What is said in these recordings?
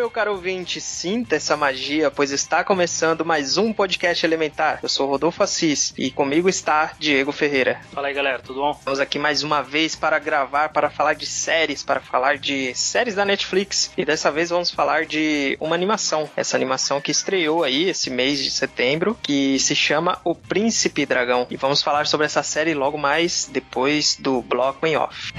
Meu caro ouvinte, sinta essa magia, pois está começando mais um podcast Elementar. Eu sou Rodolfo Assis e comigo está Diego Ferreira. Fala aí, galera, tudo bom? Estamos aqui mais uma vez para gravar, para falar de séries, para falar de séries da Netflix. E dessa vez vamos falar de uma animação. Essa animação que estreou aí esse mês de setembro, que se chama O Príncipe Dragão. E vamos falar sobre essa série logo mais depois do bloco em off.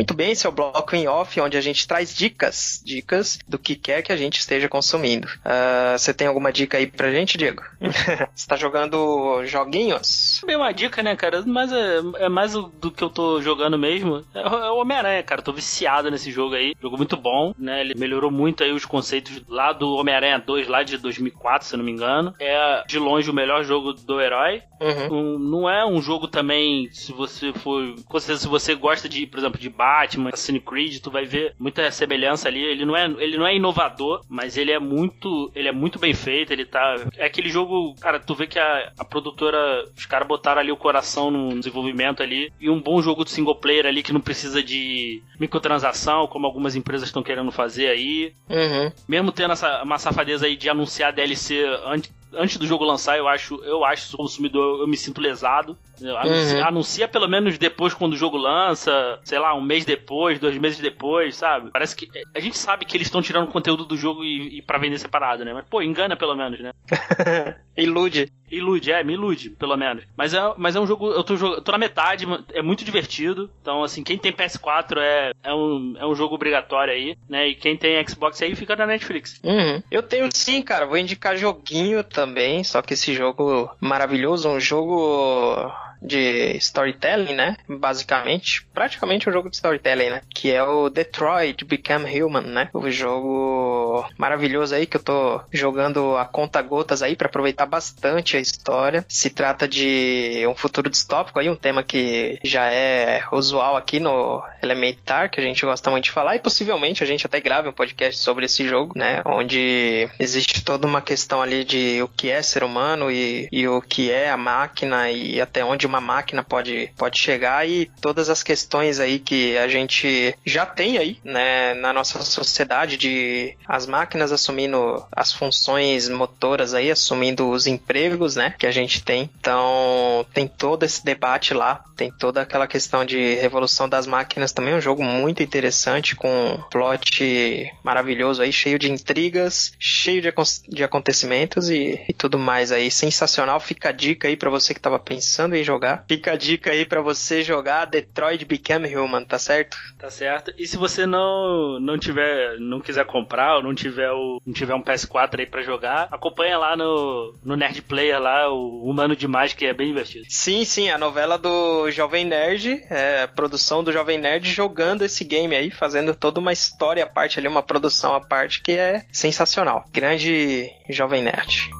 Muito bem, esse é o bloco em off, onde a gente traz dicas, dicas do que quer que a gente esteja consumindo. Ah, Você tem alguma dica aí pra gente, Diego? Você tá jogando joguinhos? Bem uma dica, né, cara? Mas é, é mais do que eu tô jogando mesmo. É, o- é o Homem-Aranha, cara. Tô viciado nesse jogo aí. Jogo muito bom, né? Ele melhorou muito aí os conceitos lá do Homem-Aranha 2, lá de 2004, se não me engano. É, de longe, o melhor jogo do herói. Uhum. Um- não é um jogo também, se você for. Com certeza, se você gosta de, por exemplo, de Batman, Assassin's Creed, tu vai ver muita semelhança ali. Ele não é, ele não é inovador, mas ele é muito. Ele é muito bem feito. Ele tá. É aquele jogo, cara, tu vê que a, a produtora. Os caras botaram ali o coração no desenvolvimento ali. E um bom jogo de single player ali que não precisa de microtransação, como algumas empresas estão querendo fazer aí. Uhum. Mesmo tendo essa, uma safadeza aí de anunciar DLC antes, antes do jogo lançar, eu acho, eu acho, sou consumidor, eu me sinto lesado. Anuncia, Uhum. anuncia pelo menos depois quando o jogo lança, sei lá, um mês depois, dois meses depois, sabe? Parece que. A gente sabe que eles estão tirando conteúdo do jogo e, e para vender separado, né? Mas, pô, engana pelo menos, né? Ilude. Ilude, é, me ilude, pelo menos. Mas é, mas é um jogo, eu tô, eu tô na metade, é muito divertido. Então, assim, quem tem PS4 é, é, um, é um jogo obrigatório aí, né? E quem tem Xbox aí fica na Netflix. Uhum. Eu tenho sim, cara. Vou indicar joguinho também. Só que esse jogo maravilhoso, um jogo de storytelling, né? Basicamente, praticamente um jogo de storytelling, né? Que é o Detroit Become Human, né? O jogo maravilhoso aí que eu tô jogando a conta gotas aí para aproveitar bastante a história. Se trata de um futuro distópico aí, um tema que já é usual aqui no Elementar, que a gente gosta muito de falar, e possivelmente a gente até grave um podcast sobre esse jogo, né? Onde existe toda uma questão ali de o que é ser humano e, e o que é a máquina e até onde uma máquina pode, pode chegar e todas as questões aí que a gente já tem aí, né, na nossa sociedade de as máquinas assumindo as funções motoras aí, assumindo os empregos, né, que a gente tem. Então, tem todo esse debate lá, tem toda aquela questão de revolução das máquinas também, um jogo muito interessante com um plot maravilhoso aí, cheio de intrigas, cheio de, de acontecimentos e, e tudo mais aí, sensacional. Fica a dica aí pra você que tava pensando em jogar. Fica a dica aí pra você jogar Detroit Become Human, tá certo? Tá certo. E se você não não tiver, não quiser comprar ou não tiver o, não tiver um PS4 aí pra jogar, acompanha lá no no Nerd Player lá o Humano Demais que é bem divertido. Sim, sim, a novela do Jovem Nerd, é, a produção do Jovem Nerd jogando esse game aí, fazendo toda uma história à parte ali, uma produção à parte que é sensacional. Grande Jovem Nerd.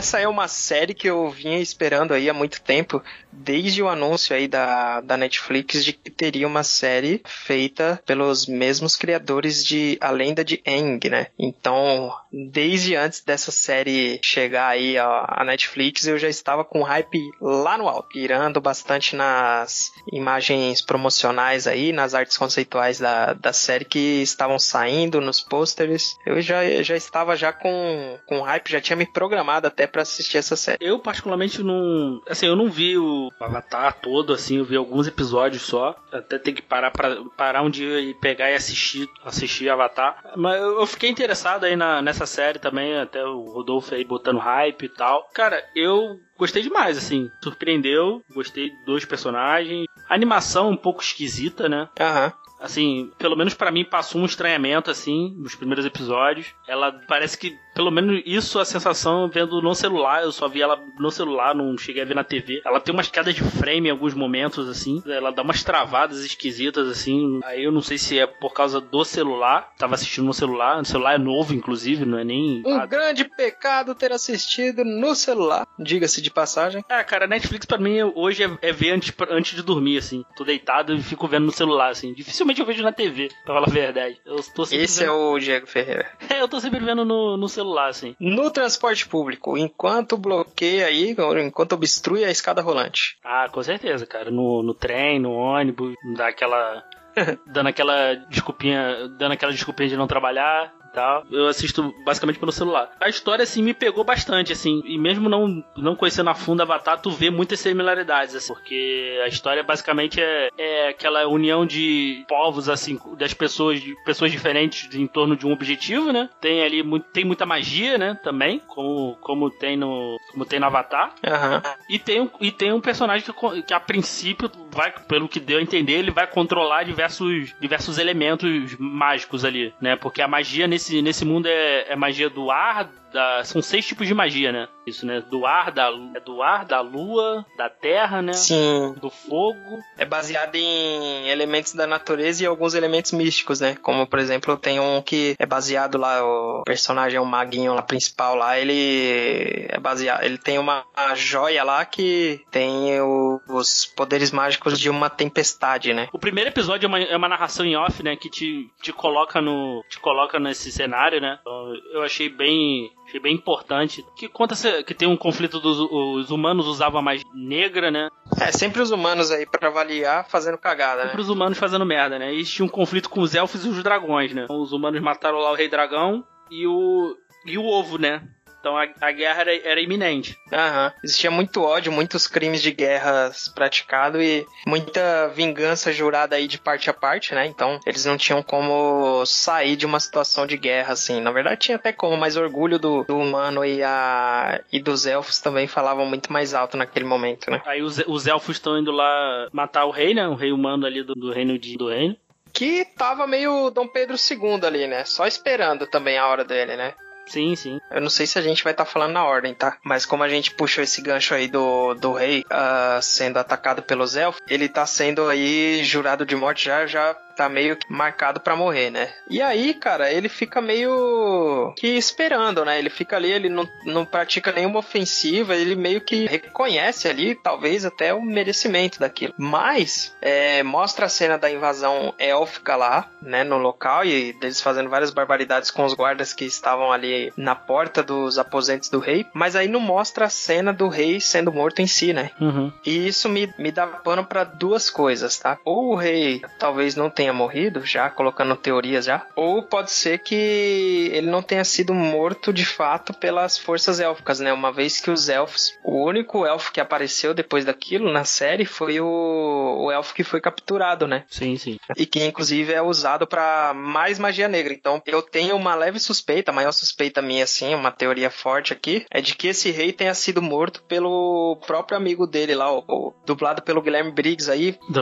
Essa é uma série que eu vinha esperando aí há muito tempo, desde o anúncio aí da, da Netflix de que teria uma série feita pelos mesmos criadores de A Lenda de Aang, né? Então, desde antes dessa série chegar aí à Netflix, eu já estava com hype lá no alto, pirando bastante nas imagens promocionais aí, nas artes conceituais da, da série que estavam saindo, nos pôsteres. Eu já, já estava já com, com hype, já tinha me programado até pra assistir essa série. Eu particularmente não, assim, eu não vi o Avatar todo assim, eu vi alguns episódios só. Até ter que parar para parar um dia e pegar e assistir, assistir Avatar. Mas eu fiquei interessado aí na, nessa série também, até o Rodolfo aí botando hype e tal. Cara, eu gostei demais, assim. Surpreendeu, gostei dos personagens. A animação um pouco esquisita, né? Aham. Assim, pelo menos pra mim passou um estranhamento, assim, nos primeiros episódios. Ela parece que, pelo menos isso a sensação vendo no celular. Eu só vi ela no celular, não cheguei a ver na TV. Ela tem umas quedas de frame em alguns momentos, assim. Ela dá umas travadas esquisitas, assim. Aí eu não sei se é por causa do celular. Tava assistindo no celular. O celular é novo, inclusive, não é nem. Um grande pecado ter assistido no celular, diga-se de passagem. É, cara, Netflix pra mim hoje é, é ver antes, antes de dormir, assim. Tô deitado e fico vendo no celular, assim. Dificilmente eu vejo na TV, pra falar a verdade. Eu tô Esse vendo... é o Diego Ferreira. É, eu tô sempre vendo no, no celular, assim. No transporte público, enquanto bloqueia aí, enquanto obstrui a escada rolante. Ah, com certeza, cara. No, no trem, no ônibus, dá aquela. dando aquela desculpinha. Dando aquela desculpinha de não trabalhar tal. Eu assisto basicamente pelo celular. A história, assim, me pegou bastante, assim. E mesmo não, não conhecendo a fundo Avatar, tu vê muitas similaridades, assim. Porque a história, basicamente, é, é aquela união de povos, assim, das pessoas, de pessoas diferentes em torno de um objetivo, né? Tem ali, tem muita magia, né? Também, como, como tem no como tem no Avatar. Uhum. E, tem, um, e tem um personagem que, que, a princípio, vai, pelo que deu a entender, ele vai controlar diversos, diversos elementos mágicos ali, né? Porque a magia nesse nesse, nesse mundo é, é magia do ar, da, são seis tipos de magia, né? Isso, né? Do ar, da, é do ar, da lua, da terra, né? Sim. Do fogo. É baseado em elementos da natureza e alguns elementos místicos, né? Como, por exemplo, tem um que é baseado lá, o personagem é um maguinho lá, principal lá, ele é baseado, ele tem uma joia lá que tem o, os poderes mágicos de uma tempestade, né? O primeiro episódio é uma, é uma narração em off, né? Que te, te coloca no te coloca nesse cenário, né? Então, eu achei bem Achei bem importante. Que conta que tem um conflito dos os humanos usavam mais negra, né? É, sempre os humanos aí para avaliar fazendo cagada, sempre né? os humanos fazendo merda, né? E tinha um conflito com os elfos e os dragões, né? Os humanos mataram lá o rei dragão e o e o ovo, né? Então a, a guerra era, era iminente. Aham. Existia muito ódio, muitos crimes de guerras praticados e muita vingança jurada aí de parte a parte, né? Então eles não tinham como sair de uma situação de guerra, assim. Na verdade tinha até como, mas orgulho do, do humano e, a, e dos elfos também falavam muito mais alto naquele momento, né? Aí os, os elfos estão indo lá matar o rei, né? O rei humano ali do, do reino de, do reino. Que tava meio Dom Pedro II ali, né? Só esperando também a hora dele, né? Sim, sim. Eu não sei se a gente vai estar tá falando na ordem, tá? Mas como a gente puxou esse gancho aí do, do rei uh, sendo atacado pelos elfos, ele tá sendo aí jurado de morte já, já tá meio que marcado para morrer, né? E aí, cara, ele fica meio que esperando, né? Ele fica ali, ele não, não pratica nenhuma ofensiva, ele meio que reconhece ali, talvez até o merecimento daquilo. Mas, é, mostra a cena da invasão élfica lá, né, no local, e deles fazendo várias barbaridades com os guardas que estavam ali na porta dos aposentos do rei, mas aí não mostra a cena do rei sendo morto em si, né? Uhum. E isso me, me dá pano para duas coisas, tá? Ou o rei talvez não tenha tenha morrido, já colocando teorias já, ou pode ser que ele não tenha sido morto de fato pelas forças élficas, né? Uma vez que os elfos, o único elfo que apareceu depois daquilo na série foi o, o elfo que foi capturado, né? Sim, sim. E que inclusive é usado para mais magia negra. Então eu tenho uma leve suspeita, a maior suspeita minha assim, uma teoria forte aqui, é de que esse rei tenha sido morto pelo próprio amigo dele lá, o, o dublado pelo Guilherme Briggs aí. Do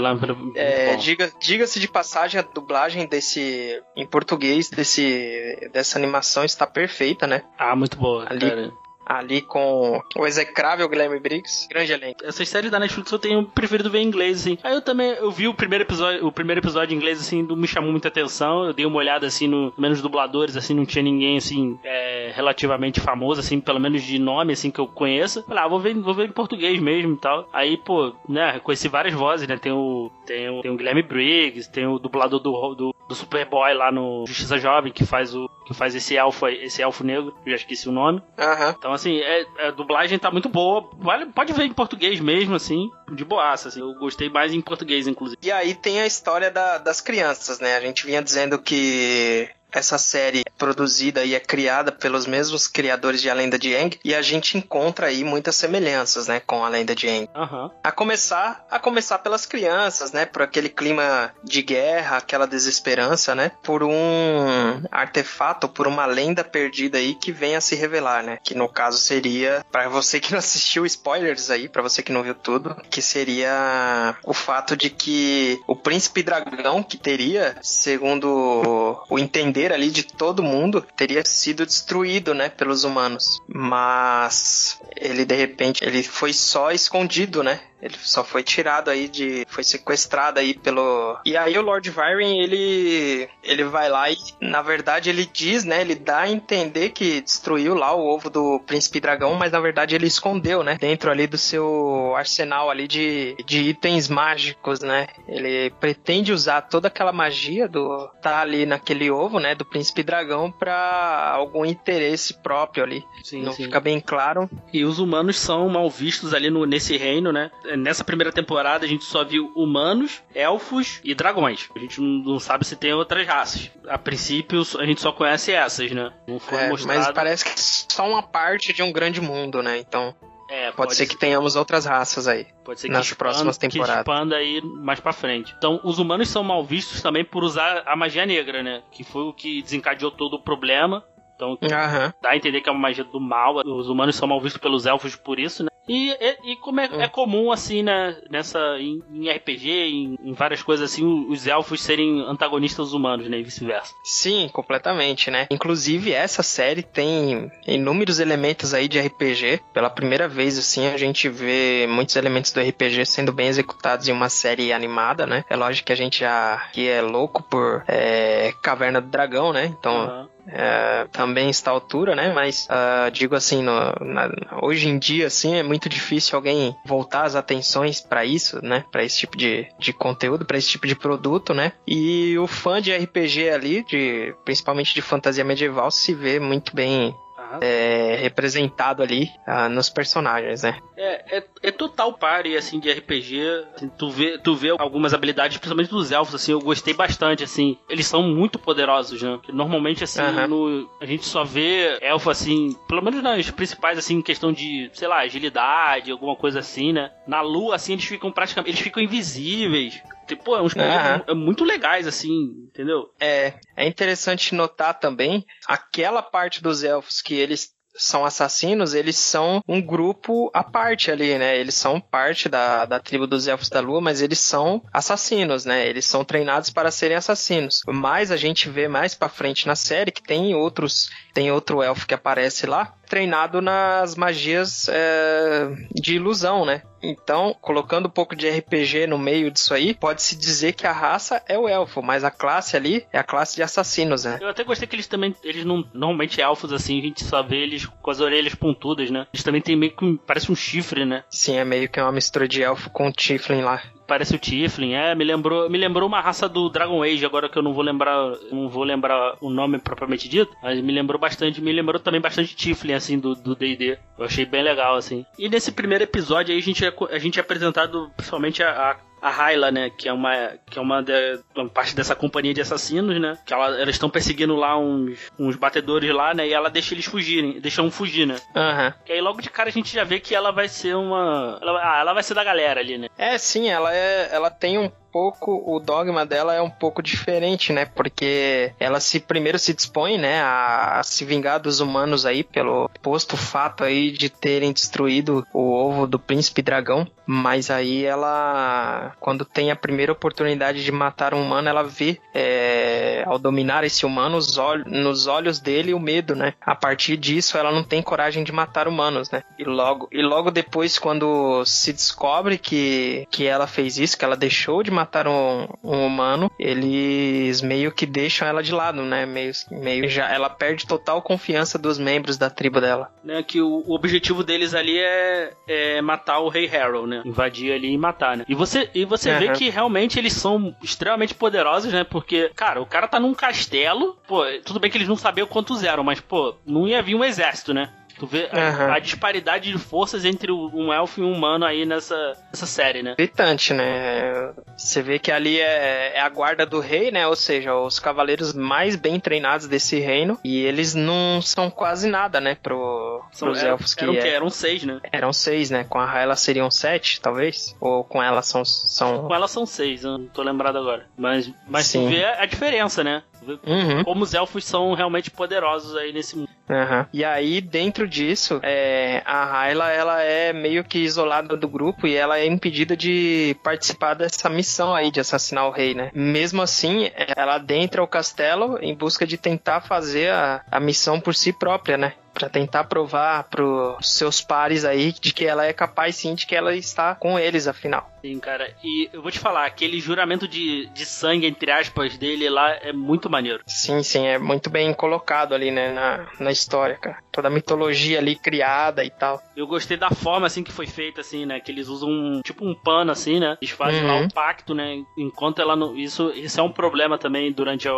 é, diga, diga-se de passagem passagem, a dublagem desse em português desse dessa animação está perfeita, né? Ah, muito boa. Ali, cara ali com o execrável Guilherme Briggs, grande elenco. Essas séries da Netflix eu tenho preferido ver em inglês, assim. Aí eu também, eu vi o primeiro episódio, o primeiro episódio em inglês, assim, me chamou muita atenção. Eu dei uma olhada, assim, no menos dubladores, assim, não tinha ninguém, assim, é, relativamente famoso, assim, pelo menos de nome, assim, que eu conheça. Falei, ah, vou ver, vou ver em português mesmo e tal. Aí, pô, né, conheci várias vozes, né, tem o, tem o, tem o Guilherme Briggs, tem o dublador do, do, do Superboy lá no Justiça Jovem, que faz o, que faz esse elfo, esse elfo negro, eu já esqueci o nome. Uhum. Então, assim, é, a dublagem tá muito boa. Vale, pode ver em português mesmo, assim, de boaça, assim. Eu gostei mais em português, inclusive. E aí tem a história da, das crianças, né? A gente vinha dizendo que essa série é produzida e é criada pelos mesmos criadores de A Lenda de Aang e a gente encontra aí muitas semelhanças, né, com A Lenda de Aang. Uhum. A começar, a começar pelas crianças, né, por aquele clima de guerra, aquela desesperança, né, por um artefato, por uma lenda perdida aí que vem a se revelar, né, que no caso seria, para você que não assistiu spoilers aí, para você que não viu tudo, que seria o fato de que o príncipe dragão que teria, segundo o entender entender ali de todo mundo, teria sido destruído, né, pelos humanos. Mas ele de repente ele foi só escondido, né? Ele só foi tirado aí de. Foi sequestrado aí pelo. E aí o Lord Byron, ele. Ele vai lá e, na verdade, ele diz, né? Ele dá a entender que destruiu lá o ovo do Príncipe Dragão, mas na verdade ele escondeu, né? Dentro ali do seu arsenal ali de, de itens mágicos, né? Ele pretende usar toda aquela magia do. tá ali naquele ovo, né? Do Príncipe Dragão pra algum interesse próprio ali. Sim, Não sim. fica bem claro. E os humanos são mal vistos ali no, nesse reino, né? Nessa primeira temporada a gente só viu humanos, elfos e dragões. A gente não, sabe se tem outras raças. A princípio a gente só conhece essas, né? Não foi É, mostrado. mas parece que só uma parte de um grande mundo, né? Então É, pode, ser que tenhamos outras raças aí. Pode ser nas expanda- próximas temporadas. Que expanda aí mais pra frente. Então, os humanos são mal vistos também por usar a magia negra, né? Que foi o que desencadeou todo o problema. Então, Aham. dá a entender que é uma magia do mal. Os humanos são mal vistos pelos elfos por isso, né? E, e, e como é, Hum. é comum, assim, né? Nessa, em, em RPG, em, em várias coisas assim, os elfos serem antagonistas humanos, né? E vice-versa. Sim, completamente, né? Inclusive, essa série tem inúmeros elementos aí de RPG. Pela primeira vez, assim, a gente vê muitos elementos do RPG sendo bem executados em uma série animada, né? É lógico que a gente já que é louco por é, Caverna do Dragão, né? Então, Aham. É, também está à altura, né? Mas ah, digo assim, no- na- hoje em dia, assim, é muito difícil alguém voltar as atenções para isso, né? Para esse tipo de, de conteúdo, para esse tipo de produto, né? E o fã de RPG ali, de principalmente de fantasia medieval, se vê muito bem. É, representado ali ah, nos personagens, né? É, é, é total party, assim, de RPG. Assim, tu, vê, tu vê algumas habilidades, principalmente dos elfos, assim, eu gostei bastante, assim. Eles são muito poderosos, né? Que Normalmente, assim, no- a gente só vê elfo, assim, pelo menos nas principais, assim, em questão de, sei lá, agilidade, alguma coisa assim, né? Na lua, assim, eles ficam praticamente, eles ficam invisíveis. Tipo, Pô, é uns Aham. mu- muito legais, assim, entendeu? É, é interessante notar também aquela parte dos elfos que eles são assassinos, eles são um grupo à parte ali, né? Eles são parte da, da tribo dos elfos da lua, mas eles são assassinos, né? Eles são treinados para serem assassinos. Mas a gente vê mais pra frente na série que tem outros, tem outro elfo que aparece lá, treinado nas magias é, de ilusão, né? Então, colocando um pouco de RPG no meio disso aí, pode-se dizer que a raça é o elfo, mas a classe ali é a classe de assassinos, né? Eu até gostei que eles também, eles não, normalmente elfos, assim, a gente só vê eles com as orelhas pontudas, né? Eles também tem meio que, um- parece um chifre, né? Sim, é meio que uma mistura de elfo com Tiflin lá. Parece o Tiflin, é, me lembrou, me lembrou uma raça do Dragon Age, agora que eu não vou lembrar, não vou lembrar o nome propriamente dito, mas me lembrou bastante, me lembrou também bastante Tiflin, assim, do D&D. Eu achei bem legal, assim. E nesse primeiro episódio aí a gente é, a gente é apresentado principalmente a, a a Hyla, né, que é uma que é uma, de- uma parte dessa companhia de assassinos, né, que ela, elas estão perseguindo lá uns, uns batedores lá, né, e ela deixa eles fugirem, deixa um fugir, né. Aham. Que aí logo de cara a gente já vê que ela vai ser uma, ela, ah, ela vai ser da galera ali, né. É, sim, ela é, ela tem um pouco, o dogma dela é um pouco diferente, né? Porque ela se primeiro se dispõe, né, a, a se vingar dos humanos aí pelo posto fato aí de terem destruído o ovo do príncipe dragão, mas aí ela, quando tem a primeira oportunidade de matar um humano, ela vê é, ao dominar esse humano os olhos, nos olhos dele o medo, né? A partir disso, ela não tem coragem de matar humanos, né? E logo, e logo depois, quando se descobre que, que ela fez isso, que ela deixou de matar um, um humano, eles meio que deixam ela de lado, né? Meio, meio já, ela perde total confiança dos membros da tribo dela. né, que o, o objetivo deles ali é, é matar o rei Harold, né? Invadir ali e matar, né? E você, e você vê Aham. que realmente eles são extremamente poderosos, né? Porque, cara, o cara tá num castelo, pô, tudo bem que eles não sabiam quantos eram, mas, pô, não ia vir um exército, né? Tu vê a, Aham. a disparidade de forças entre um elfo e um humano aí nessa, nessa série, né? Gritante, né? Você vê que ali é, é a guarda do rei, né? Ou seja, os cavaleiros mais bem treinados desse reino. E eles não são quase nada, né? Pro, pros eram, elfos que eram, é- eram seis, né? eram seis, né? Com a Raela seriam sete, talvez? Ou com ela são. são... Com elas são seis, eu não tô lembrado agora. Mas, mas tu Sim. vê a diferença, né? Tu Uhum. como os elfos são realmente poderosos aí nesse mundo. Uhum. E aí, dentro disso, é, a Hyla, ela é meio que isolada do grupo e ela é impedida de participar dessa missão aí de assassinar o rei, né? Mesmo assim, ela adentra o castelo em busca de tentar fazer a, a missão por si própria, né? Para tentar provar pros seus pares aí de que ela é capaz sim de que ela está com eles afinal. Sim, cara. E eu vou te falar, aquele juramento de, de sangue, entre aspas, dele lá é muito maneiro. Sim, sim, é muito bem colocado ali, né, na, na história, cara. Toda a mitologia ali criada e tal. Eu gostei da forma, assim, que foi feita, assim, né, que eles usam um, tipo um pano, assim, né, eles fazem uhum. lá um pacto, né, enquanto ela não... Isso, isso é um problema também durante a...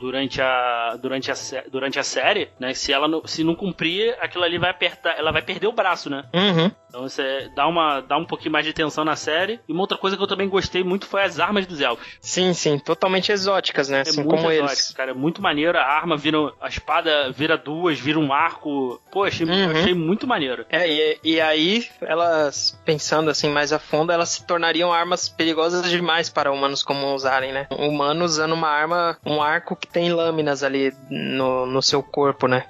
durante a... durante a, durante a série, né, se ela não, se não cumprir, aquilo ali vai apertar, ela vai perder o braço, né. Uhum. Então você dá, uma, dá um pouquinho mais de tensão na série. E uma outra coisa que eu também gostei muito foi as armas dos elfos. Sim, sim, totalmente exóticas, né? É assim como eles. Cara, é muito maneiro. A arma vira. A espada vira duas, vira um arco. Pô, achei, uhum. achei muito maneiro. É, e, e aí, elas, pensando assim mais a fundo, elas se tornariam armas perigosas demais para humanos como usarem, né? Um humano usando uma arma, um arco que tem lâminas ali no, no seu corpo, né?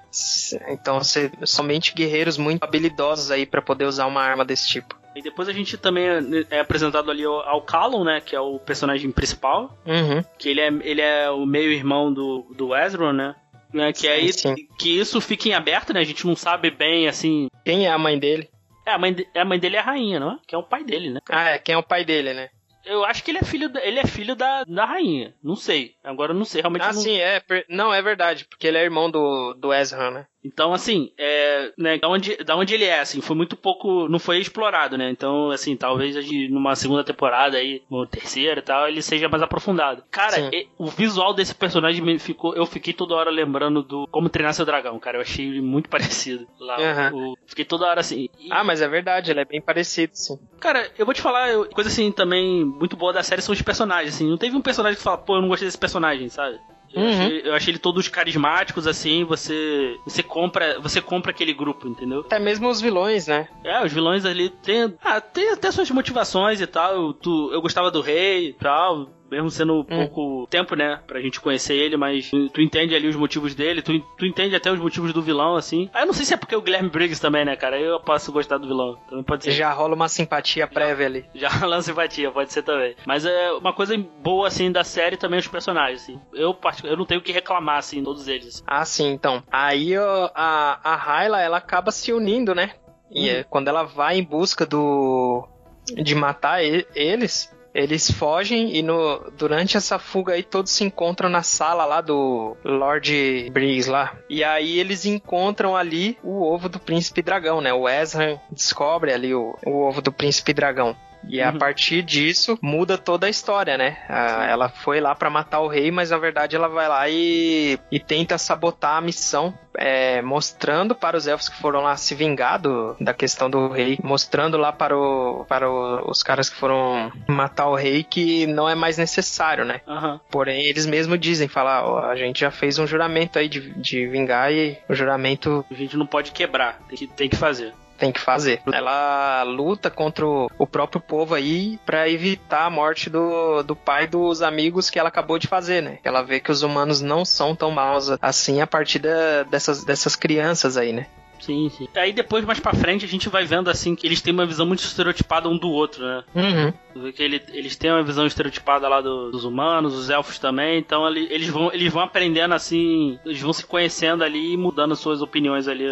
Então, você, somente guerreiros muito habilidosos aí para poder usar uma arma desse tipo. E depois a gente também é apresentado ali ao Callum, né? Que é o personagem principal. Uhum. Que ele é, ele é o meio-irmão do, do Ezra, né? né? Que, sim, aí, sim. que isso fica em aberto, né? A gente não sabe bem, assim... Quem é a mãe dele? É, a mãe, de, a mãe dele é a rainha, não é? Que é o pai dele, né? Ah, é. Quem é o pai dele, né? Eu acho que ele é filho, ele é filho da, da rainha. Não sei. Agora eu não sei, realmente. Ah, não... sim, é. Não, é verdade, porque ele é irmão do, do Ezra, né? Então, assim, é, né, da, onde, da onde ele é, assim, foi muito pouco, não foi explorado, né? Então, assim, talvez numa segunda temporada aí, ou terceira e tal, ele seja mais aprofundado. Cara, e, o visual desse personagem me ficou, eu fiquei toda hora lembrando do Como Treinar Seu Dragão, cara, eu achei ele muito parecido lá. Uhum. O, fiquei toda hora assim. E... Ah, mas é verdade, ele é bem parecido, sim. Cara, eu vou te falar, eu, coisa assim também muito boa da série são os personagens, assim, não teve um personagem que fala, pô, eu não gostei desse personagem, sabe? Eu, uhum. achei, eu, achei, ele todos carismáticos, assim, você. Você compra. Você compra aquele grupo, entendeu? Até mesmo os vilões, né? É, os vilões ali tem. Ah, tem até suas motivações e tal. Tu, eu gostava do rei e tal mesmo sendo hum. pouco tempo, né, pra gente conhecer ele, mas tu, entende ali os motivos dele, tu, tu entende até os motivos do vilão, assim. Aí eu não sei se é porque o Guilherme Briggs também, né, cara, eu posso gostar do vilão, também pode ser. Já rola uma simpatia prévia ali. Já rola uma simpatia, pode ser também. Mas é uma coisa boa, assim, da série também os personagens, assim. Eu, eu não tenho o que reclamar, assim, todos eles. Assim. Ah, sim, então. Aí a, a Hyla, ela acaba se unindo, né? E hum. é, quando ela vai em busca do de matar eles, eles fogem e no, durante essa fuga aí todos se encontram na sala lá do Lord Briggs lá. E aí eles encontram ali o ovo do príncipe dragão, né? O Ezra descobre ali o, o ovo do príncipe dragão. E uhum. a partir disso muda toda a história, né? A, ela foi lá para matar o rei, mas na verdade ela vai lá e, e tenta sabotar a missão, é, mostrando para os elfos que foram lá se vingar do, da questão do rei, mostrando lá para, o, para o, os caras que foram matar o rei que não é mais necessário, né? Uhum. Porém, eles mesmos dizem, falar, ó, a gente já fez um juramento aí de, de vingar e o juramento... A gente não pode quebrar, tem que, tem que fazer tem que fazer. Ela luta contra o próprio povo aí para evitar a morte do, do pai dos amigos que ela acabou de fazer, né? Ela vê que os humanos não são tão maus assim a partir da, dessas, dessas crianças aí, né? Sim, sim. Aí depois, mais pra frente, a gente vai vendo assim que eles têm uma visão muito estereotipada um do outro, né? Uhum. Que ele, eles têm uma visão estereotipada lá do, dos humanos, os elfos também, então ali, eles, vão, eles vão aprendendo assim, eles vão se conhecendo ali e mudando suas opiniões ali.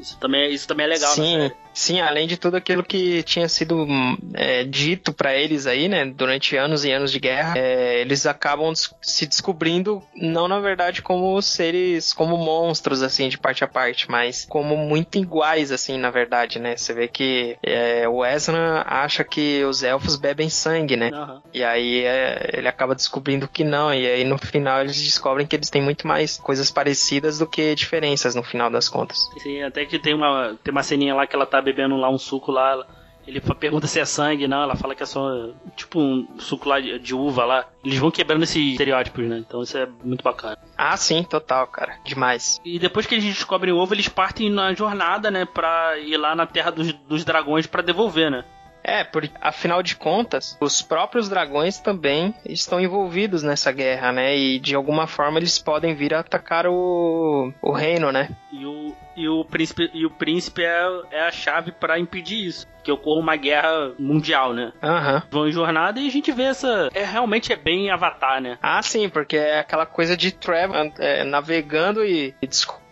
Isso também, isso também é legal, Sim. Sim, além de tudo aquilo que tinha sido é, dito para eles aí, né, durante anos e anos de guerra, é, eles acabam se descobrindo, não na verdade como seres, como monstros, assim, de parte a parte, mas como muito iguais, assim, na verdade, né? Você vê que é, o Ezra acha que os elfos bebem sangue, né? Uhum. E aí é, ele acaba descobrindo que não, e aí no final eles descobrem que eles têm muito mais coisas parecidas do que diferenças no final das contas. Sim, até que tem uma, tem uma ceninha lá que ela tá bebendo lá um suco lá. Ele pergunta se é sangue, não. Ela fala que é só tipo um suco lá de, de uva lá. Eles vão quebrando esses estereótipos, né? Então isso é muito bacana. Ah, sim, total, cara. Demais. E depois que eles descobrem o ovo, eles partem na jornada, né? Pra ir lá na Terra dos, dos Dragões para devolver, né? É, porque afinal de contas, os próprios dragões também estão envolvidos nessa guerra, né? E de alguma forma eles podem vir a atacar o, o reino, né? E o, e o príncipe, e o príncipe é, é a chave para impedir isso. Que ocorra uma guerra mundial, né? Aham. Vão em jornada e a gente vê essa. É, realmente é bem Avatar, né? Ah, sim, porque é aquela coisa de travel, é, navegando e, e descobrindo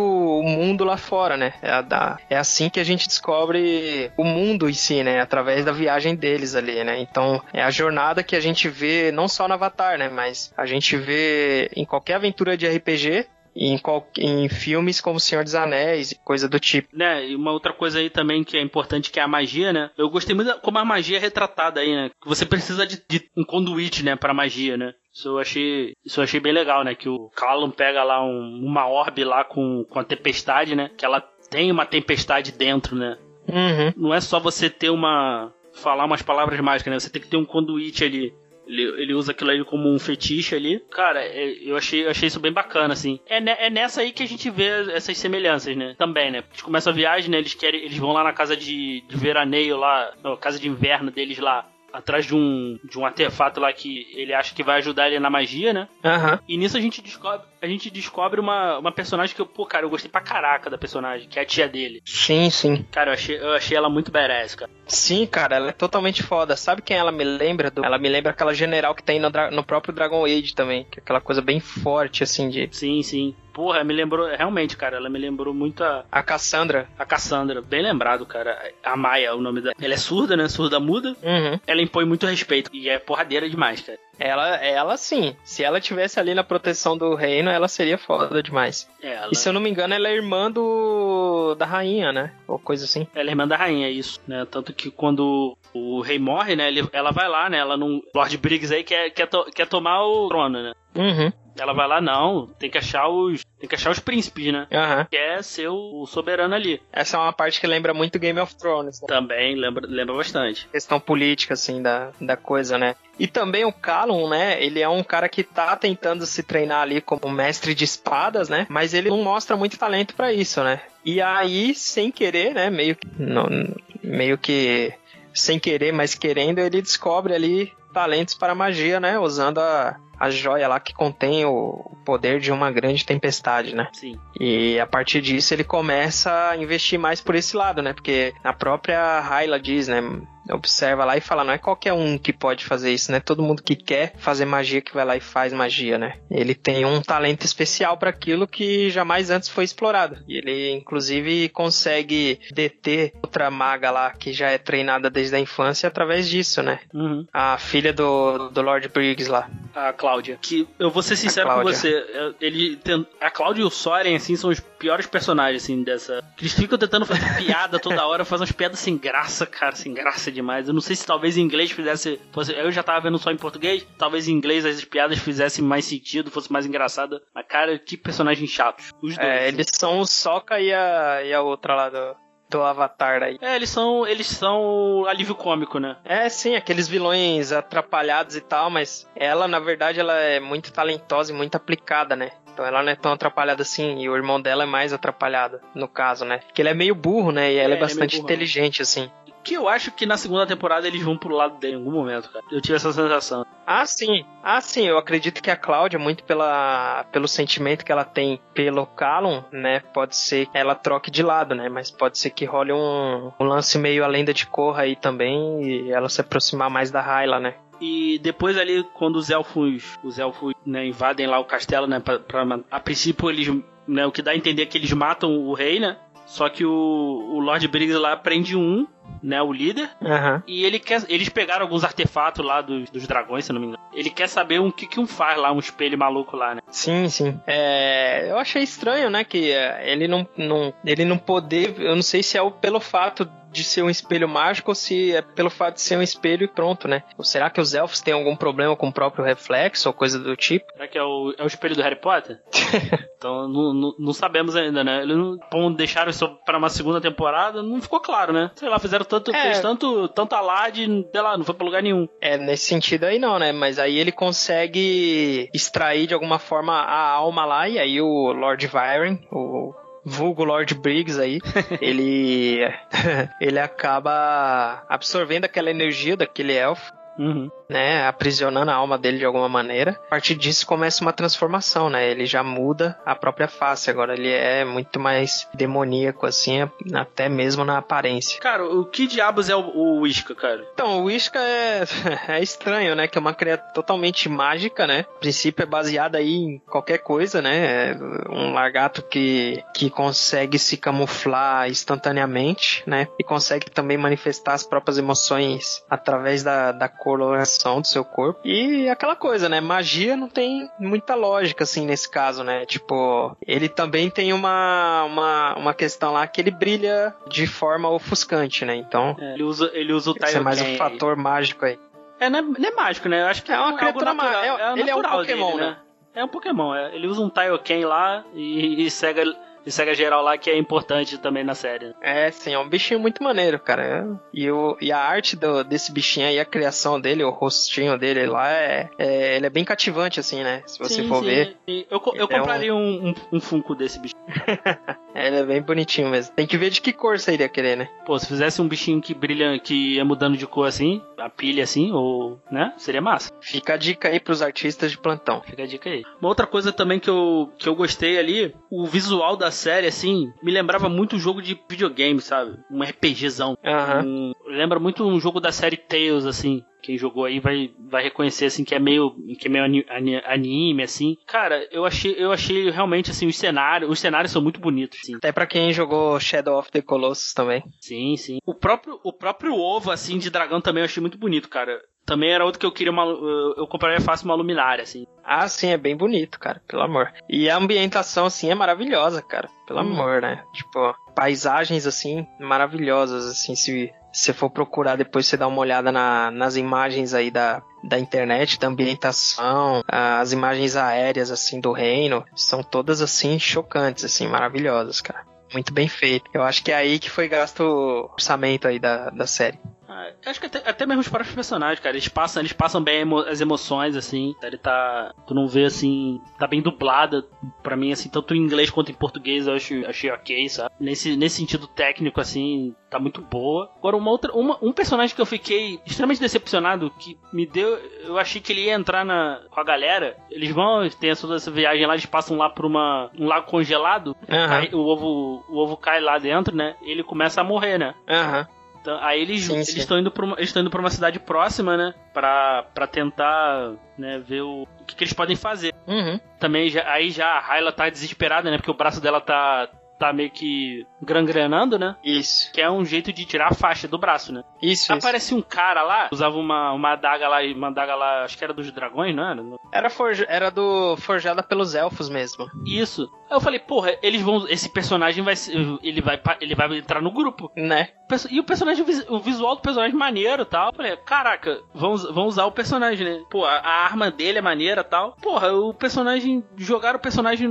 o mundo lá fora, né? É, da- é assim que a gente descobre o mundo em si, né? Através da viagem deles ali, né? Então é a jornada que a gente vê não só no Avatar, né? Mas a gente vê em qualquer aventura de RPG. Em, qual- em filmes como Senhor dos Anéis e coisa do tipo. Né, e uma outra coisa aí também que é importante que é a magia, né? Eu gostei muito como a magia é retratada aí, né? Você precisa de, de um conduíte, né, pra magia, né? Isso eu achei, isso eu achei bem legal, né? Que o Callum pega lá um- uma orbe lá com, com a tempestade, né? Que ela tem uma tempestade dentro, né? Uhum. Não é só você ter uma. falar umas palavras mágicas, né? Você tem que ter um conduíte ali. Ele, ele usa aquilo ali como um fetiche ali. Cara, é- eu achei, eu achei isso bem bacana, assim. É, ne- é nessa aí que a gente vê essas semelhanças, né? Também, né? Eles começam a viagem, né? Eles querem. Eles vão lá na casa de, de veraneio lá, na casa de inverno deles lá. Atrás de um, de um artefato lá que ele acha que vai ajudar ele na magia, né? Aham. E nisso a gente descobre, a gente descobre uma, uma personagem que eu, pô, cara, eu gostei pra caraca da personagem, que é a tia dele. Sim, sim. Cara, eu achei, eu achei ela muito badass, cara. Sim, cara, ela é totalmente foda. Sabe quem ela me lembra? Do... Ela me lembra aquela general que tem no, no próprio Dragon Age também. Que é aquela coisa bem forte, assim, de. Sim, sim. Porra, me lembrou, realmente, cara, ela me lembrou muito a, A Cassandra. a Cassandra. Bem lembrado, cara. A Maia, o nome dela. Ela é surda, né? Surda muda. Uhum. Ela impõe muito respeito. E é porradeira demais, cara. Ela, ela sim. Se ela tivesse ali na proteção do reino, ela seria foda demais. Ela, E se eu não me engano, ela é irmã do. da rainha, né? Ou coisa assim. ela é irmã da rainha, isso, né? Tanto que quando o rei morre, né? ele- ela vai lá, né? Ela não. Lord Briggs aí quer, quer, to- quer tomar o trono, né? Uhum. Ela vai lá, não. Tem que achar os. Tem que achar os príncipes, né? Aham. Quer ser o soberano ali. Essa é uma parte que lembra muito Game of Thrones. Né? Também lembra, lembra bastante. questão política, assim, da, da coisa, né? E também o Callum, né? Ele é um cara que tá tentando se treinar ali como mestre de espadas, né? Mas ele não mostra muito talento pra isso, né? E aí, sem querer, né? Meio que. não- meio que. Sem querer, mas querendo, ele descobre ali talentos para magia, né? Usando a, a joia lá que contém o poder de uma grande tempestade, né? Sim. E a partir disso ele começa a investir mais por esse lado, né? Porque a própria Hyla diz, né? Observa lá e fala, não é qualquer um que pode fazer isso, né? Todo mundo que quer fazer magia que vai lá e faz magia, né? Ele tem um talento especial para aquilo que jamais antes foi explorado. E ele, inclusive, consegue deter outra maga lá que já é treinada desde a infância através disso, né? Uhum. A filha do, do Lord Briggs lá. a Cláudia. Que eu vou ser sincero com você. é, Ele tem, a Cláudia e o Soren, assim, são os piores personagens, assim, dessa. Eles ficam tentando fazer piada toda hora, fazem umas piadas sem graça, cara, sem graça demais. Eu não sei se talvez em inglês fizesse. Fosse, eu já tava vendo só em português. Talvez em inglês as piadas fizessem mais sentido, fosse mais engraçada. Mas, cara, que personagens chatos. Os dois. É, assim. eles são o Sokka e a, e a outra lá do, do Avatar aí. É, eles são. Eles são alívio cômico, né? É, sim, aqueles vilões atrapalhados e tal, mas ela, na verdade, ela é muito talentosa e muito aplicada, né? Então ela não é tão atrapalhada assim, e o irmão dela é mais atrapalhado, no caso, né? Porque ele é meio burro, né? E ela É, é, é bastante inteligente, assim. Que eu acho que na segunda temporada eles vão pro lado dele em algum momento, cara. Eu tive essa sensação. Ah, sim. Ah, sim. Eu acredito que a Cláudia, muito pela, pelo sentimento que ela tem pelo Callum, né? Pode ser que ela troque de lado, né? Mas pode ser que role um, um lance meio a lenda de Korra aí também e ela se aproximar mais da Hyla, né? E depois ali, quando os elfos, os elfos né, invadem lá o castelo, né, pra, pra- a princípio eles, né, o que dá a entender é que eles matam o rei, né, só que o, o Lord Briggs lá prende um, né, o líder, Aham. e ele quer, eles pegaram alguns artefatos lá dos, dos dragões, se não me engano. Ele quer saber um que que um faz lá, um espelho maluco lá, né. Sim, sim. É, eu achei estranho, né, que é, ele não, não, ele não poder, eu não sei se é o- pelo fato de ser um espelho mágico ou se é pelo fato de ser um espelho e pronto, né? Ou será que os elfos têm algum problema com o próprio reflexo ou coisa do tipo? Será que é o, é o espelho do Harry Potter? então não, não, não sabemos ainda, né. Eles não bom, deixaram isso pra uma segunda temporada, não ficou claro, né. Sei lá, fizeram tanto, É. fez tanto, tanto alarde, sei lá, não foi pra lugar nenhum. É, nesse sentido aí não, né? Mas aí ele consegue extrair de alguma forma a alma lá, e aí o Lord Byron, o vulgo Lord Briggs aí, ele ele acaba absorvendo aquela energia daquele elfo Uhum. né, aprisionando a alma dele de alguma maneira. A partir disso começa uma transformação, né? Ele já muda a própria face, agora ele é muito mais demoníaco assim, até mesmo na aparência. Cara, o que diabos é o, o cara? Então, o Whisca é, é estranho, né? Que é uma criatura totalmente mágica, né? O princípio é baseado aí em qualquer coisa, né? É um lagarto que, que consegue se camuflar instantaneamente, né? E consegue também manifestar as próprias emoções através da, da coloração do seu corpo. E aquela coisa, né? Magia não tem muita lógica, assim, nesse caso, né? Tipo, ele também tem uma, uma, uma questão lá que ele brilha de forma ofuscante, né? Então, É, ele usa, ele usa o esse é mais um Taioken. fator mágico aí. É, não é, não é mágico, né? Eu acho que É uma algo criatura natural, má- é- ele é um Pokémon, dele, né? É um Pokémon, é. ele usa um Taioken lá e, e cega, e cega geral lá, que é importante também na série. É, sim, é um bichinho muito maneiro, cara. É- E, o, e a arte do- desse bichinho aí, a criação dele, o rostinho dele lá, é, é- ele é bem cativante, assim, né? Se você Sim, for sim. ver, E Eu, eu Ele é um- compraria um, um, um Funko desse bicho. é, ele é bem bonitinho mesmo. Tem que ver de que cor você iria querer, né? Pô, se fizesse um bichinho que brilha, que ia mudando de cor assim, a pilha assim, ou, né? Seria massa. Fica a dica aí pros artistas de plantão. Fica a dica aí. Uma outra coisa também que eu, que eu gostei ali, o visual da série, assim, me lembrava muito um jogo de videogame, sabe? Um RPGzão. Aham. Um- lembra muito um jogo da série Tales, assim. Quem jogou aí vai, vai reconhecer, assim, que é meio, que é meio ani- ani- anime, assim. Cara, eu achei, eu achei realmente, assim, os cenários, os cenários são muito bonitos, assim. Até pra quem jogou Shadow of the Colossus também. Sim, sim. O próprio, o próprio ovo, assim, de dragão também eu achei muito bonito, cara. Também era outro que eu queria uma. Eu, eu compraria fácil uma luminária, assim. Ah, sim, é bem bonito, cara, pelo amor. E a ambientação, assim, é maravilhosa, cara, pelo Hum. amor, né? Tipo, paisagens, assim, maravilhosas, assim, se você for procurar depois, você dá uma olhada na- nas imagens aí da, da internet, da ambientação, as imagens aéreas, assim, do reino, são todas, assim, chocantes, assim, maravilhosas, cara. Muito bem feito. Eu acho que é aí que foi gasto o orçamento aí da, da série. Ah, acho que até, até mesmo os próprios personagens, cara, eles passam, eles passam bem emo- as emoções, assim. Ele tá. Tu não vê assim. Tá bem dublada pra mim, assim, tanto em inglês quanto em português, eu acho, achei ok, sabe? Nesse, nesse sentido técnico, assim, tá muito boa. Agora, uma outra. Uma, um personagem que eu fiquei extremamente decepcionado, que me deu. Eu achei que ele ia entrar na, com a galera. Eles vão, tem essa, essa viagem lá, eles passam lá por uma, um lago congelado. Aham, Aí o ovo, o ovo cai lá dentro, né? E ele começa a morrer, né? aham. Então, aí eles Sim, eles sim. estão indo para uma, eles indo para uma cidade próxima, né? Pra, pra tentar, né, ver o, o que, que eles podem fazer. Uhum. Também já, aí já a Hyla tá desesperada, né? Porque o braço dela tá tá meio que gangrenando, né? Isso, Que é um jeito de tirar a faixa do braço, né? isso, isso. Aparece um cara lá, usava uma, uma adaga lá, uma adaga lá, acho que era dos dragões, não era? Era, forja- era do forjada pelos elfos mesmo. Isso. Aí eu falei, porra, eles vão. Esse personagem vai ser- ele vai ele vai entrar no grupo. Né? E o personagem, o visual do personagem maneiro e tal. Eu Falei, caraca, vamos, vamos usar o personagem, né? Pô, a, a arma dele é maneira e tal. Porra, o personagem. Jogaram o personagem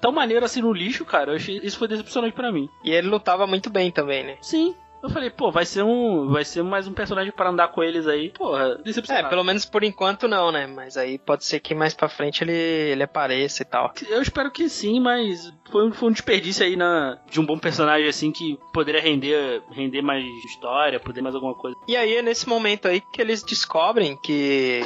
tão maneiro assim no lixo, cara. Eu achei, isso foi decepcionante pra mim. E ele lutava muito bem também, né? Sim. Eu falei, pô, vai ser um. Vai ser mais um personagem pra andar com eles aí. Porra, É, decepcionado. pelo menos por enquanto não, né? Mas aí pode ser que mais pra frente ele, ele apareça e tal. Eu espero que sim, mas foi, um- foi um desperdício aí na, de um bom personagem assim que poderia render, render mais história, poder mais alguma coisa. E aí é nesse momento aí que eles descobrem que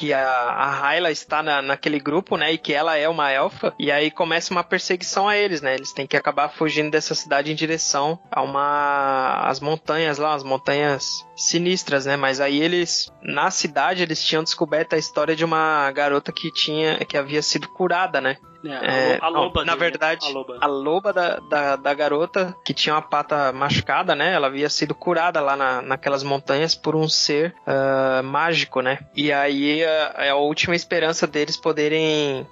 que a, a Hyla está na, naquele grupo, né, e que ela é uma elfa, e aí começa uma perseguição a eles, né, eles têm que acabar fugindo dessa cidade em direção a uma, as montanhas lá, as montanhas sinistras, né, mas aí eles, na cidade, eles tinham descoberto a história de uma garota que tinha, que havia sido curada, né, É, É, a não, loba na dele, né? verdade, a loba. a loba da, da, da garota que tinha uma pata machucada, né? Ela havia sido curada lá na, naquelas montanhas por um ser ah, mágico, né? E aí ah, é a última esperança deles poderem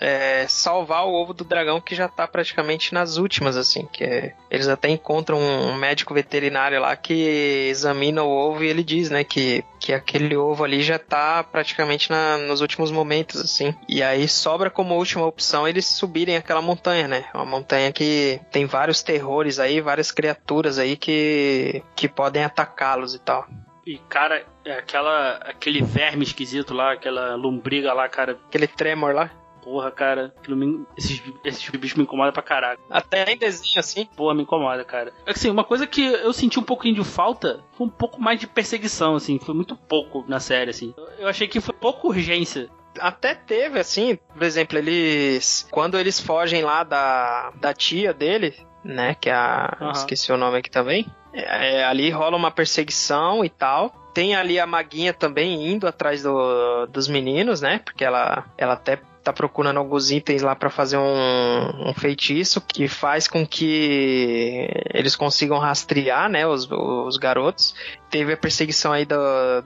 é, salvar o ovo do dragão que já tá praticamente nas últimas, assim. Que é- eles até encontram um médico veterinário lá que examina o ovo e ele diz, né? Que, que aquele ovo ali já tá praticamente na- nos últimos momentos, assim. E aí sobra como última opção eles subirem aquela montanha, né? Uma montanha que tem vários terrores aí, várias criaturas aí que, que podem atacá-los e tal. E, cara, é aquela, aquele verme esquisito lá, aquela lombriga lá, cara. Aquele tremor lá. Porra, cara, me, esses, esses bichos me incomodam pra caralho. Até em desenho assim? Porra, me incomoda, cara. Assim, uma coisa que eu senti um pouquinho de falta foi um pouco mais de perseguição, assim. Foi muito pouco na série, assim. Eu achei que foi pouca urgência até teve, assim, por exemplo, eles. Quando eles fogem lá da, da tia dele, né? Que é a. Uhum. Esqueci o nome aqui também. É, ali rola uma perseguição e tal. Tem ali a maguinha também indo atrás do, dos meninos, né? Porque ela, ela até tá procurando alguns itens lá para fazer um, um, feitiço que faz com que eles consigam rastrear, né, os, os garotos. Teve a perseguição aí do,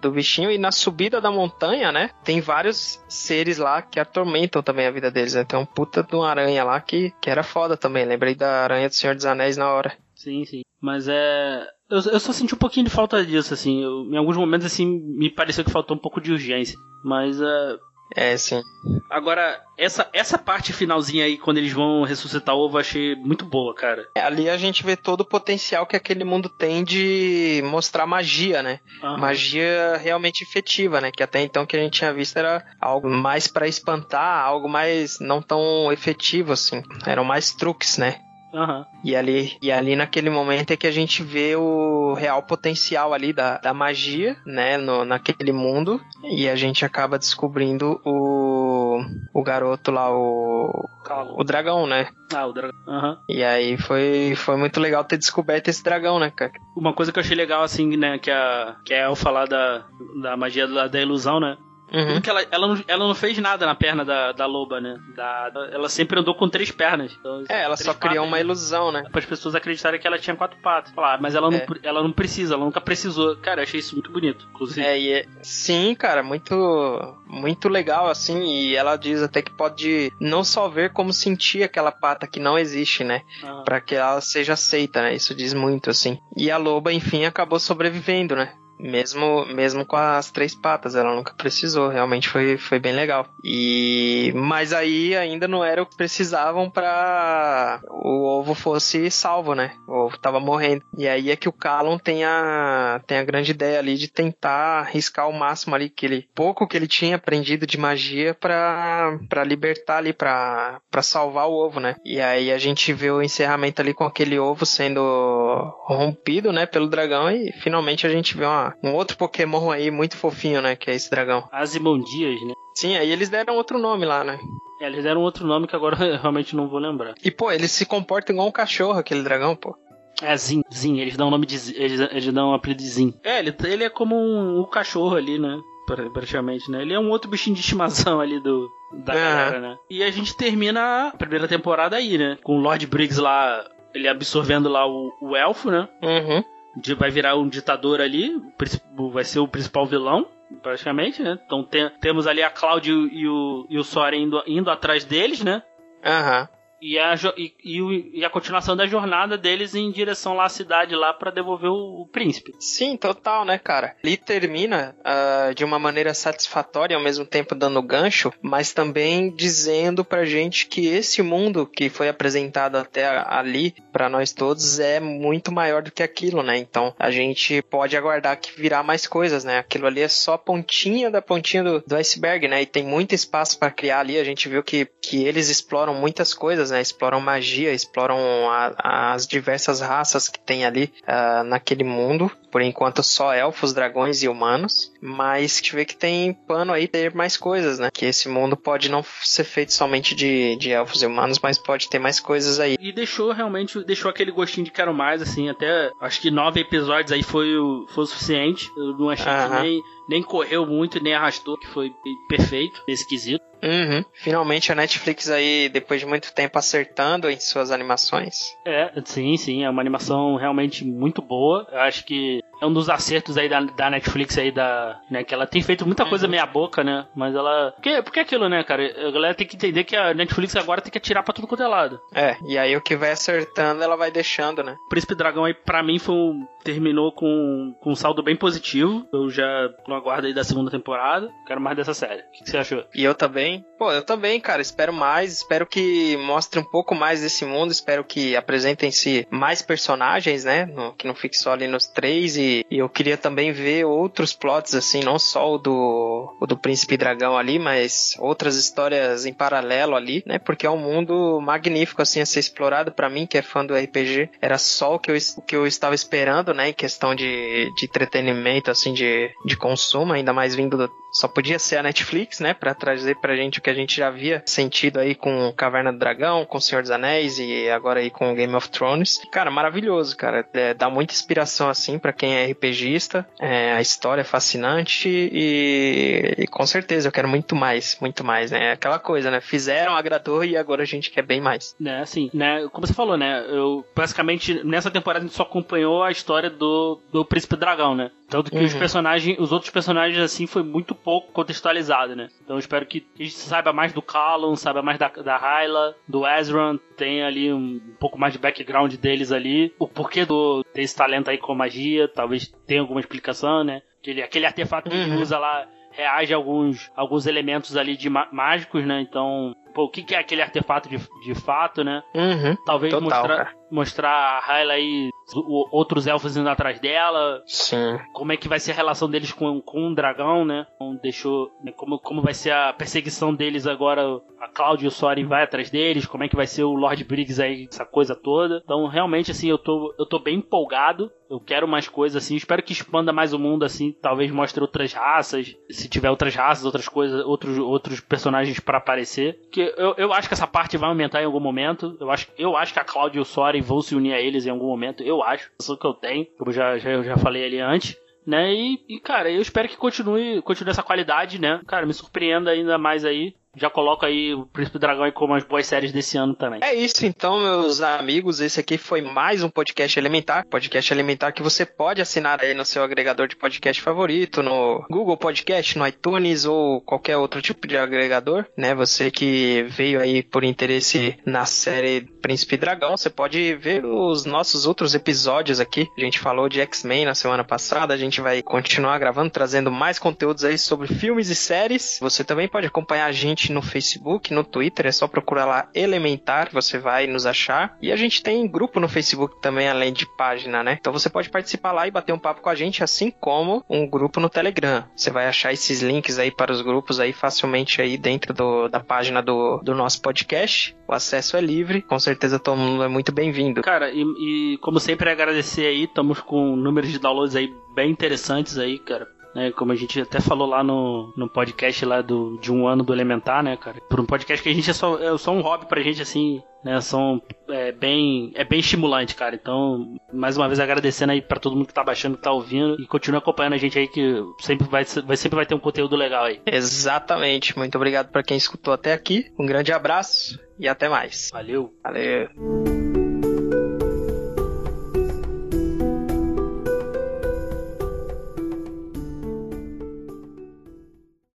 do bichinho e na subida da montanha, né, tem vários seres lá que atormentam também a vida deles. Né? Tem um puta de uma aranha lá que, que era foda também. Lembrei da aranha do Senhor dos Anéis na hora. Sim, sim. Mas é. Eu, eu só senti um pouquinho de falta disso, assim. Eu, em alguns momentos, assim, me pareceu que faltou um pouco de urgência. Mas é. É, sim. Agora, essa, essa parte finalzinha aí, quando eles vão ressuscitar o ovo, eu achei muito boa, cara. É, ali a gente vê todo o potencial que aquele mundo tem de mostrar magia, né? Uhum. Magia realmente efetiva, né? Que até então que a gente tinha visto era algo mais para espantar, algo mais não tão efetivo, assim. Eram mais truques, né? Uhum. E ali, e ali naquele momento é que a gente vê o real potencial ali da, da magia, né, no, naquele mundo, e a gente acaba descobrindo o, o garoto lá, o, o dragão, né? Ah, o dragão. Uhum. E aí foi, foi muito legal ter descoberto esse dragão, né, cara? Uma coisa que eu achei legal, assim, né, que a, que a Elfa lá da, da magia da, da ilusão, né? Uhum. ela, ela, não, ela não fez nada na perna da, da loba, né? Da, ela sempre andou com três pernas. Então, é, ela só criou uma né? ilusão, né? Para as pessoas acreditarem que ela tinha quatro patas. Falar, mas ela não, é. ela não precisa, ela nunca precisou. Cara, eu achei isso muito bonito, inclusive. É, e é, sim, cara, muito, muito legal, assim. E ela diz até que pode não só ver como sentir aquela pata que não existe, né? Ah. para que ela seja aceita, né? Isso diz muito, assim. E a loba, enfim, acabou sobrevivendo, né? Mesmo, mesmo com as três patas, ela nunca precisou. Realmente foi, foi bem legal. E mas aí ainda não era o que precisavam para o ovo fosse salvo, né? O ovo tava morrendo. E aí é que o Calum tem a tem a grande ideia ali de tentar arriscar o máximo ali que ele pouco que ele tinha aprendido de magia para libertar ali para salvar o ovo, né? E aí a gente vê o encerramento ali com aquele ovo sendo rompido, né, pelo dragão e finalmente a gente vê uma um outro Pokémon aí muito fofinho, né? Que é esse dragão. Azimondias, né? Sim, aí eles deram outro nome lá, né? É, eles deram outro nome que agora eu realmente não vou lembrar. E, pô, ele se comporta igual um cachorro, aquele dragão, pô. É, Zin, Zin, eles dão o nome de eles, eles dão um apelido de Zin. É, ele, ele é como um, um cachorro ali, né? Praticamente, né? Ele é um outro bichinho de estimação ali do, da uhum. galera, né? E a gente termina a primeira temporada aí, né? Com o Lord Briggs lá, ele absorvendo lá o, o elfo, né? Uhum vai virar um ditador ali, vai ser o principal vilão, praticamente, né? Então tem, temos ali a Cláudio e o, e o Sora indo, indo atrás deles, né? Aham. Uhum e a, e, e, a continuação da jornada deles em direção lá à cidade lá para devolver o, o, príncipe. Sim, total, né, cara? Ali termina uh, de uma maneira satisfatória, ao mesmo tempo dando gancho, mas também dizendo pra gente que esse mundo que foi apresentado até ali para nós todos é muito maior do que aquilo, né? Então a gente pode aguardar que virá mais coisas, né? Aquilo ali é só a pontinha da pontinha do, do iceberg, né? E tem muito espaço para criar ali. A gente viu que, que eles exploram muitas coisas né? Exploram magia, exploram a, as diversas raças que tem ali uh, naquele mundo. Por enquanto só elfos, dragões e humanos. Mas que vê que tem pano aí ter mais coisas, né? Que esse mundo pode não ser feito somente de, de elfos e humanos, mas pode ter mais coisas aí. E deixou realmente, deixou aquele gostinho de quero mais, assim, até acho que nove episódios aí foi o, foi o suficiente. Eu não achei uh -huh. que nem, nem correu muito, nem arrastou, que foi perfeito, esquisito. Uhum. Finalmente a Netflix aí, depois de muito tempo, acertando em suas animações. É, sim, sim, é uma animação realmente muito boa. Eu acho que é um dos acertos aí da, da Netflix aí da, né, que ela tem feito muita coisa uhum. meia boca, né? Mas ela, porque, porque aquilo, né, cara? A galera tem que entender que a Netflix agora tem que atirar para tudo quanto é lado. É, e aí o que vai acertando, ela vai deixando, né? Príncipe Dragão aí para mim foi um terminou com, com um saldo bem positivo. Eu já não aguardo aí da segunda temporada. Quero mais dessa série. O que, que você achou? E eu também. Pô, eu também, cara. Espero mais. Espero que mostre um pouco mais desse mundo. Espero que apresentem-se mais personagens, né? No, que não fique só ali nos três. E, e, eu queria também ver outros plots, assim, não só o do, o do Príncipe Dragão ali, mas outras histórias em paralelo ali, né? Porque é um mundo magnífico, assim, a ser explorado para mim, que é fã do RPG. Era só o que eu, o que eu estava esperando, né? Em questão de, de entretenimento, assim, de, de consumo, ainda mais vindo do, só podia ser a Netflix, né, para trazer pra gente o que a gente já havia sentido aí com Caverna do Dragão, com Senhor dos Anéis e agora aí com Game of Thrones. Cara, maravilhoso, cara. É, dá muita inspiração assim para quem é RPGista. É, a história é fascinante e, e, com certeza eu quero muito mais, muito mais, né? Aquela coisa, né? Fizeram, agradou e agora a gente quer bem mais. Né, assim, né? Como você falou, né? Eu basicamente nessa temporada a gente só acompanhou a história do, do Príncipe Dragão, né? Tanto que uhum. os personagens, os outros personagens assim foi muito pouco contextualizado, né? Então espero que a gente saiba mais do Callum, saiba mais da, da Hyla, do Ezra, tenha ali um, um, pouco mais de background deles ali. O porquê do, desse talento aí com magia, talvez tenha alguma explicação, né? Aquele, aquele artefato que ele uhum. usa lá reage a alguns, alguns elementos ali de mágicos, né? Então, pô, o que, que é aquele artefato de, de fato, né? Uhum, Talvez total, mostrar, mostrar a Hyla aí outros elfos indo atrás dela. Sim. Como é que vai ser a relação deles com, com o dragão, né? Então, deixou. Né, como, como vai ser a perseguição deles agora? A Cláudia e o Soren vai atrás deles. Como é que vai ser o Lord Briggs aí, essa coisa toda. Então, realmente, assim, eu tô, eu tô bem empolgado. Eu quero mais coisas, assim. Espero que expanda mais o mundo, assim. Talvez mostre outras raças. Se tiver outras raças, outras coisas, outros, outros personagens para aparecer. Que eu, eu acho que essa parte vai aumentar em algum momento. Eu acho, eu acho que a Cláudia e o Soren vão se unir a eles em algum momento. Eu acho. Isso que eu tenho. Como já, já, eu já falei ali antes né? E, e, cara, eu espero que continue, continue essa qualidade, né? Cara, me surpreenda ainda mais aí já coloco aí o Príncipe Dragão aí como as boas séries desse ano também. É isso então, meus amigos. Esse aqui foi mais um podcast elementar. Podcast elementar que você pode assinar aí no seu agregador de podcast favorito, no Google Podcast, no iTunes ou qualquer outro tipo de agregador, né? Você que veio aí por interesse na série Príncipe Dragão, você pode ver os nossos outros episódios aqui. A gente falou de X-Men na semana passada, a gente vai continuar gravando, trazendo mais conteúdos aí sobre filmes e séries. Você também pode acompanhar a gente no Facebook, no Twitter, é só procurar lá Elementar, você vai nos achar. E a gente tem grupo no Facebook também, além de página, né? Então você pode participar lá e bater um papo com a gente, assim como um grupo no Telegram. Você vai achar esses links aí para os grupos aí facilmente aí dentro do, da página do, do nosso podcast. O acesso é livre, com certeza todo mundo é muito bem-vindo. Cara, e, e como sempre agradecer aí, estamos com números de downloads aí bem interessantes aí, cara né? Como a gente até falou lá no, no podcast lá do, de um ano do Elementar, né, cara? Por um podcast que a gente é só, é só um hobby pra gente, assim, né? São é, bem, é bem estimulante, cara. Então, mais uma vez agradecendo aí para todo mundo que tá baixando, que tá ouvindo e continua acompanhando a gente aí que sempre vai, vai sempre vai ter um conteúdo legal aí. Exatamente. Muito obrigado para quem escutou até aqui. Um grande abraço e até mais. Valeu. Valeu.